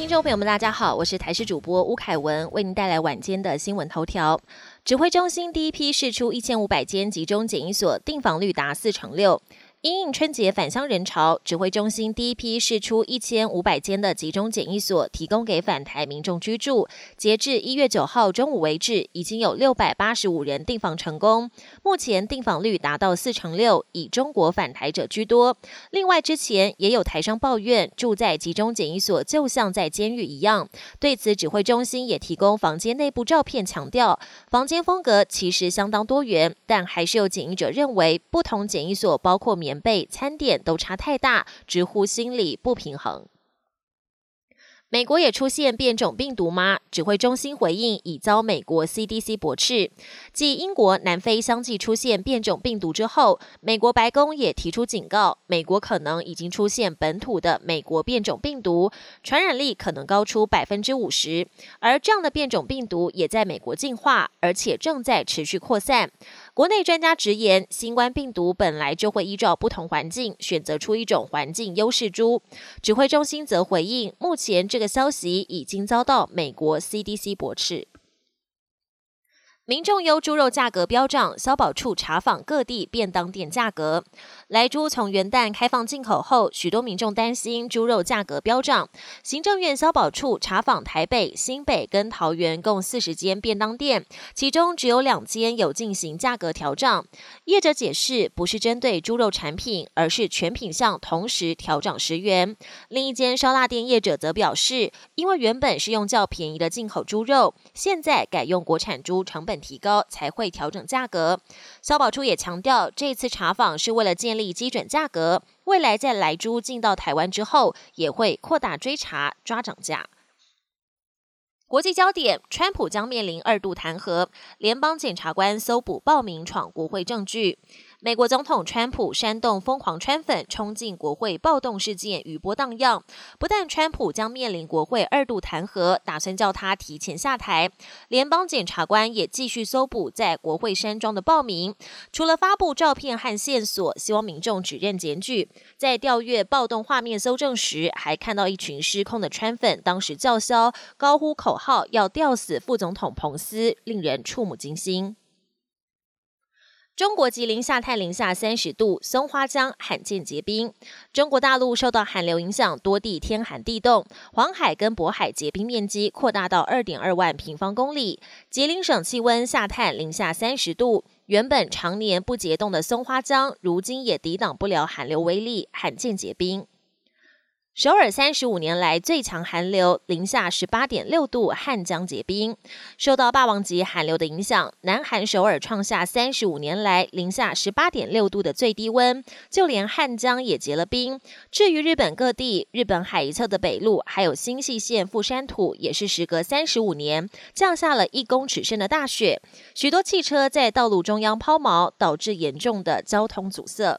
听众朋友们，大家好，我是台视主播吴凯文，为您带来晚间的新闻头条。指挥中心第一批试出一千五百间集中检疫所，订房率达四成六。因应春节返乡人潮，指挥中心第一批试出一千五百间的集中检疫所，提供给返台民众居住。截至一月九号中午为止，已经有六百八十五人订房成功，目前订房率达到四成六，以中国返台者居多。另外，之前也有台商抱怨住在集中检疫所就像在监狱一样，对此指挥中心也提供房间内部照片，强调房间风格其实相当多元，但还是有检疫者认为不同检疫所包括免。棉被、餐点都差太大，直呼心理不平衡。美国也出现变种病毒吗？指挥中心回应已遭美国 CDC 驳斥。继英国、南非相继出现变种病毒之后，美国白宫也提出警告，美国可能已经出现本土的美国变种病毒，传染力可能高出百分之五十。而这样的变种病毒也在美国进化，而且正在持续扩散。国内专家直言，新冠病毒本来就会依照不同环境选择出一种环境优势株。指挥中心则回应，目前这个消息已经遭到美国 CDC 驳斥。民众忧猪肉价格飙涨，消保处查访各地便当店价格。来猪从元旦开放进口后，许多民众担心猪肉价格飙涨。行政院消保处查访台北、新北跟桃园共四十间便当店，其中只有两间有进行价格调涨。业者解释，不是针对猪肉产品，而是全品项同时调涨十元。另一间烧腊店业者则表示，因为原本是用较便宜的进口猪肉，现在改用国产猪，成本。提高才会调整价格。消保处也强调，这次查访是为了建立基准价格，未来在来猪进到台湾之后，也会扩大追查抓涨价。国际焦点：川普将面临二度弹劾，联邦检察官搜捕暴民闯国会证据。美国总统川普煽动疯狂川粉冲进国会暴动事件余波荡漾，不但川普将面临国会二度弹劾，打算叫他提前下台，联邦检察官也继续搜捕在国会山庄的报名，除了发布照片和线索，希望民众指认检举，在调阅暴动画面搜证时，还看到一群失控的川粉当时叫嚣、高呼口号，要吊死副总统彭斯，令人触目惊心。中国吉林下探零下三十度，松花江罕见结冰。中国大陆受到寒流影响，多地天寒地冻，黄海跟渤海结冰面积扩大到二点二万平方公里。吉林省气温下探零下三十度，原本常年不结冻的松花江，如今也抵挡不了寒流威力，罕见结冰。首尔三十五年来最强寒流，零下十八点六度，汉江结冰。受到霸王级寒流的影响，南韩首尔创下三十五年来零下十八点六度的最低温，就连汉江也结了冰。至于日本各地，日本海一侧的北陆还有新舄县富山土，也是时隔三十五年降下了一公尺深的大雪，许多汽车在道路中央抛锚，导致严重的交通阻塞。